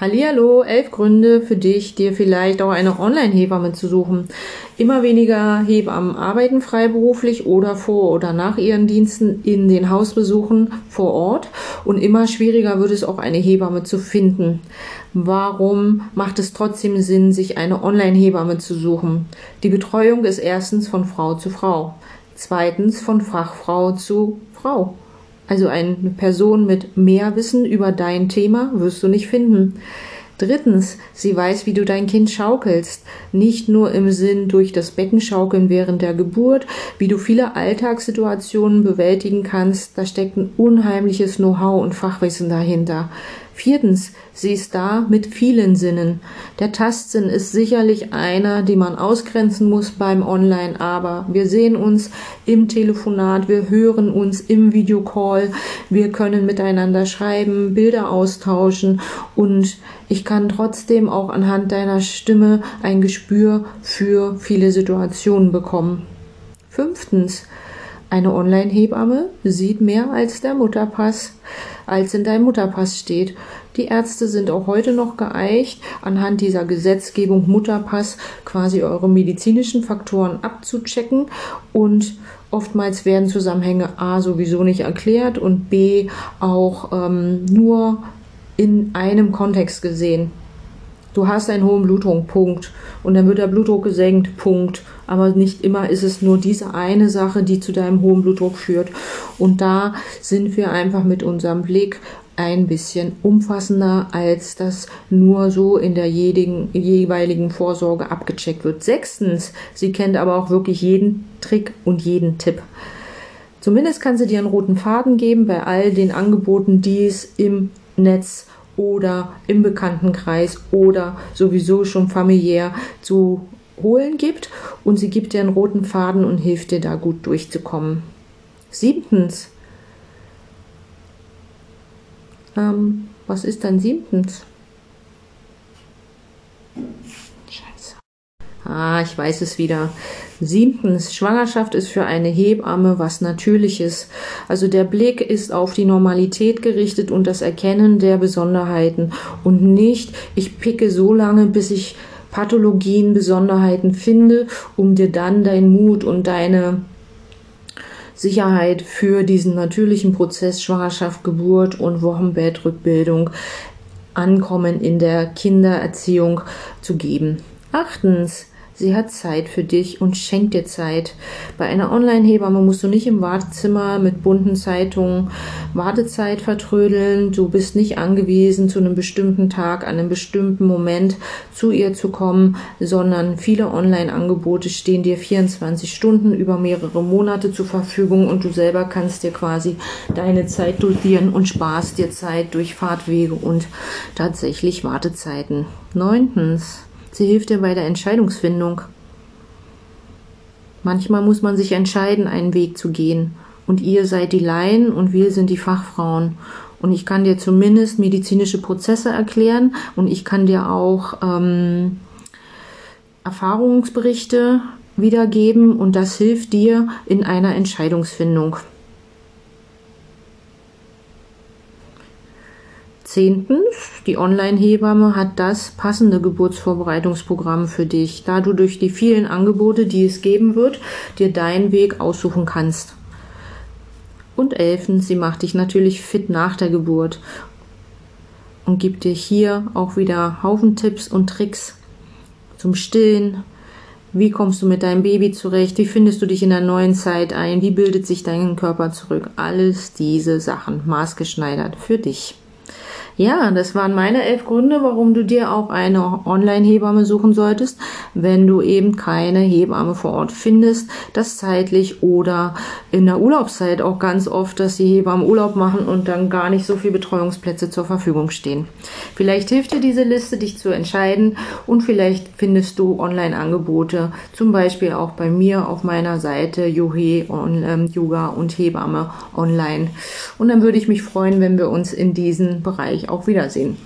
Hallihallo, elf Gründe für dich, dir vielleicht auch eine Online-Hebamme zu suchen. Immer weniger Hebammen arbeiten freiberuflich oder vor oder nach ihren Diensten in den Hausbesuchen vor Ort und immer schwieriger wird es auch eine Hebamme zu finden. Warum macht es trotzdem Sinn, sich eine Online-Hebamme zu suchen? Die Betreuung ist erstens von Frau zu Frau, zweitens von Fachfrau zu Frau. Also eine Person mit mehr Wissen über dein Thema wirst du nicht finden. Drittens, sie weiß, wie du dein Kind schaukelst. Nicht nur im Sinn durch das Becken schaukeln während der Geburt, wie du viele Alltagssituationen bewältigen kannst. Da steckt ein unheimliches Know-how und Fachwissen dahinter. Viertens, sie ist da mit vielen Sinnen. Der Tastsinn ist sicherlich einer, den man ausgrenzen muss beim Online, aber wir sehen uns im Telefonat, wir hören uns im Videocall, wir können miteinander schreiben, Bilder austauschen und ich kann trotzdem auch anhand deiner Stimme ein Gespür für viele Situationen bekommen. Fünftens, eine Online-Hebamme sieht mehr als der Mutterpass, als in deinem Mutterpass steht. Die Ärzte sind auch heute noch geeicht, anhand dieser Gesetzgebung Mutterpass quasi eure medizinischen Faktoren abzuchecken und oftmals werden Zusammenhänge A sowieso nicht erklärt und B auch ähm, nur in einem Kontext gesehen. Du hast einen hohen Blutdruck, Punkt. Und dann wird der Blutdruck gesenkt, Punkt. Aber nicht immer ist es nur diese eine Sache, die zu deinem hohen Blutdruck führt. Und da sind wir einfach mit unserem Blick ein bisschen umfassender, als das nur so in der jeweiligen Vorsorge abgecheckt wird. Sechstens, sie kennt aber auch wirklich jeden Trick und jeden Tipp. Zumindest kann sie dir einen roten Faden geben bei all den Angeboten, die es im Netz oder im Bekanntenkreis oder sowieso schon familiär zu holen gibt und sie gibt dir einen roten Faden und hilft dir da gut durchzukommen. Siebtens. Ähm, was ist dann siebtens? Scheiße. Ah, ich weiß es wieder. Siebtens, Schwangerschaft ist für eine Hebamme was Natürliches. Also der Blick ist auf die Normalität gerichtet und das Erkennen der Besonderheiten und nicht, ich picke so lange, bis ich Pathologien, Besonderheiten finde, um dir dann dein Mut und deine Sicherheit für diesen natürlichen Prozess Schwangerschaft, Geburt und Wochenbettrückbildung Ankommen in der Kindererziehung zu geben. Achtens, Sie hat Zeit für dich und schenkt dir Zeit. Bei einer Online-Hebamme musst du nicht im Wartezimmer mit bunten Zeitungen Wartezeit vertrödeln. Du bist nicht angewiesen, zu einem bestimmten Tag, an einem bestimmten Moment zu ihr zu kommen, sondern viele Online-Angebote stehen dir 24 Stunden über mehrere Monate zur Verfügung und du selber kannst dir quasi deine Zeit dosieren und sparst dir Zeit durch Fahrtwege und tatsächlich Wartezeiten. Neuntens. Sie hilft dir bei der Entscheidungsfindung. Manchmal muss man sich entscheiden, einen Weg zu gehen. Und ihr seid die Laien und wir sind die Fachfrauen. Und ich kann dir zumindest medizinische Prozesse erklären und ich kann dir auch ähm, Erfahrungsberichte wiedergeben und das hilft dir in einer Entscheidungsfindung. Zehntens, die Online-Hebamme hat das passende Geburtsvorbereitungsprogramm für dich, da du durch die vielen Angebote, die es geben wird, dir deinen Weg aussuchen kannst. Und elftens, sie macht dich natürlich fit nach der Geburt und gibt dir hier auch wieder Haufen Tipps und Tricks zum Stillen. Wie kommst du mit deinem Baby zurecht? Wie findest du dich in der neuen Zeit ein? Wie bildet sich dein Körper zurück? Alles diese Sachen maßgeschneidert für dich. Ja, das waren meine elf Gründe, warum du dir auch eine Online-Hebamme suchen solltest, wenn du eben keine Hebamme vor Ort findest, das zeitlich oder in der Urlaubszeit auch ganz oft, dass die Hebammen Urlaub machen und dann gar nicht so viele Betreuungsplätze zur Verfügung stehen. Vielleicht hilft dir diese Liste, dich zu entscheiden und vielleicht findest du Online-Angebote, zum Beispiel auch bei mir auf meiner Seite Yohe ähm, Yoga und Hebamme online. Und dann würde ich mich freuen, wenn wir uns in diesem Bereich auf Wiedersehen.